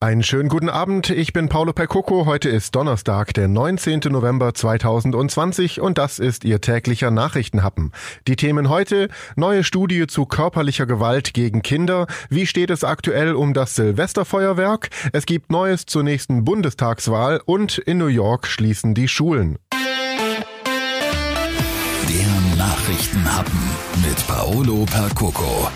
Einen schönen guten Abend, ich bin Paolo Percoco. Heute ist Donnerstag, der 19. November 2020 und das ist Ihr täglicher Nachrichtenhappen. Die Themen heute, neue Studie zu körperlicher Gewalt gegen Kinder, wie steht es aktuell um das Silvesterfeuerwerk, es gibt Neues zur nächsten Bundestagswahl und in New York schließen die Schulen. Der Nachrichtenhappen mit Paolo Percoco.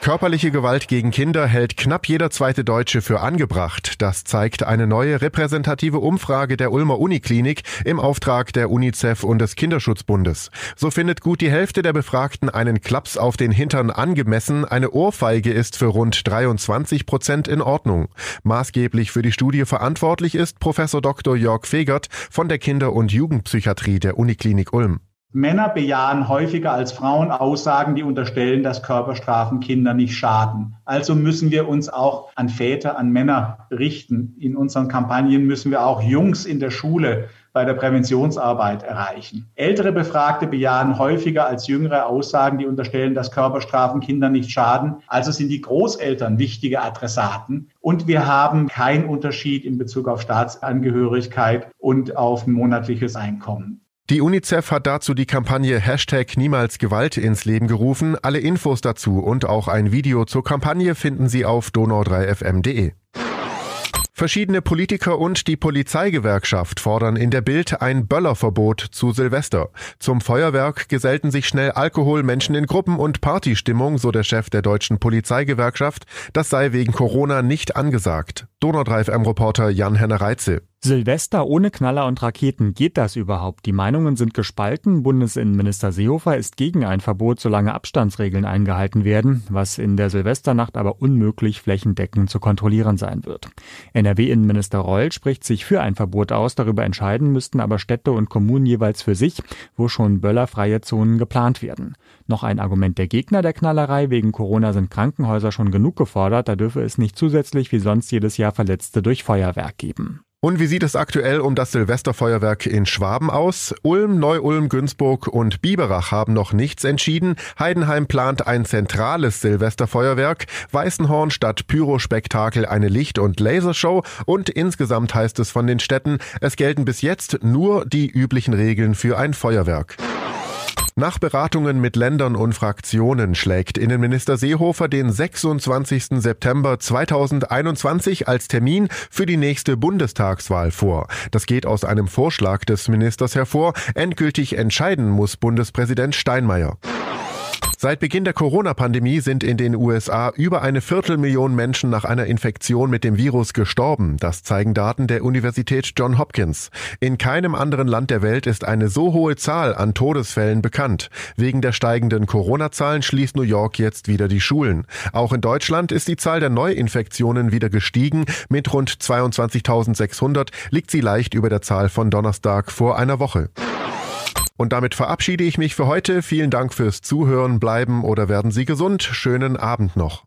Körperliche Gewalt gegen Kinder hält knapp jeder zweite Deutsche für angebracht. Das zeigt eine neue repräsentative Umfrage der Ulmer Uniklinik im Auftrag der UNICEF und des Kinderschutzbundes. So findet gut die Hälfte der Befragten einen Klaps auf den Hintern angemessen. Eine Ohrfeige ist für rund 23 Prozent in Ordnung. Maßgeblich für die Studie verantwortlich ist Professor Dr. Jörg Fegert von der Kinder- und Jugendpsychiatrie der Uniklinik Ulm. Männer bejahen häufiger als Frauen Aussagen, die unterstellen, dass Körperstrafen Kinder nicht schaden. Also müssen wir uns auch an Väter, an Männer richten. In unseren Kampagnen müssen wir auch Jungs in der Schule bei der Präventionsarbeit erreichen. Ältere Befragte bejahen häufiger als jüngere Aussagen, die unterstellen, dass Körperstrafen Kinder nicht schaden. Also sind die Großeltern wichtige Adressaten. Und wir haben keinen Unterschied in Bezug auf Staatsangehörigkeit und auf monatliches Einkommen. Die UNICEF hat dazu die Kampagne Hashtag Niemals Gewalt ins Leben gerufen. Alle Infos dazu und auch ein Video zur Kampagne finden Sie auf donau3fm.de. Verschiedene Politiker und die Polizeigewerkschaft fordern in der Bild ein Böllerverbot zu Silvester. Zum Feuerwerk gesellten sich schnell Alkohol, Menschen in Gruppen und Partystimmung, so der Chef der deutschen Polizeigewerkschaft. Das sei wegen Corona nicht angesagt. Donau 3 FM-Reporter Jan-Henner Reitze. Silvester ohne Knaller und Raketen, geht das überhaupt? Die Meinungen sind gespalten. Bundesinnenminister Seehofer ist gegen ein Verbot, solange Abstandsregeln eingehalten werden, was in der Silvesternacht aber unmöglich flächendeckend zu kontrollieren sein wird. NRW-Innenminister Reul spricht sich für ein Verbot aus. Darüber entscheiden müssten aber Städte und Kommunen jeweils für sich, wo schon böllerfreie Zonen geplant werden. Noch ein Argument der Gegner der Knallerei. Wegen Corona sind Krankenhäuser schon genug gefordert. Da dürfe es nicht zusätzlich wie sonst jedes Jahr Verletzte durch Feuerwerk geben. Und wie sieht es aktuell um das Silvesterfeuerwerk in Schwaben aus? Ulm, Neu-Ulm, Günzburg und Biberach haben noch nichts entschieden. Heidenheim plant ein zentrales Silvesterfeuerwerk. Weißenhorn statt Pyrospektakel eine Licht- und Lasershow. Und insgesamt heißt es von den Städten, es gelten bis jetzt nur die üblichen Regeln für ein Feuerwerk. Nach Beratungen mit Ländern und Fraktionen schlägt Innenminister Seehofer den 26. September 2021 als Termin für die nächste Bundestagswahl vor. Das geht aus einem Vorschlag des Ministers hervor. Endgültig entscheiden muss Bundespräsident Steinmeier. Seit Beginn der Corona-Pandemie sind in den USA über eine Viertelmillion Menschen nach einer Infektion mit dem Virus gestorben. Das zeigen Daten der Universität John Hopkins. In keinem anderen Land der Welt ist eine so hohe Zahl an Todesfällen bekannt. Wegen der steigenden Corona-Zahlen schließt New York jetzt wieder die Schulen. Auch in Deutschland ist die Zahl der Neuinfektionen wieder gestiegen. Mit rund 22.600 liegt sie leicht über der Zahl von Donnerstag vor einer Woche. Und damit verabschiede ich mich für heute. Vielen Dank fürs Zuhören. Bleiben oder werden Sie gesund. Schönen Abend noch.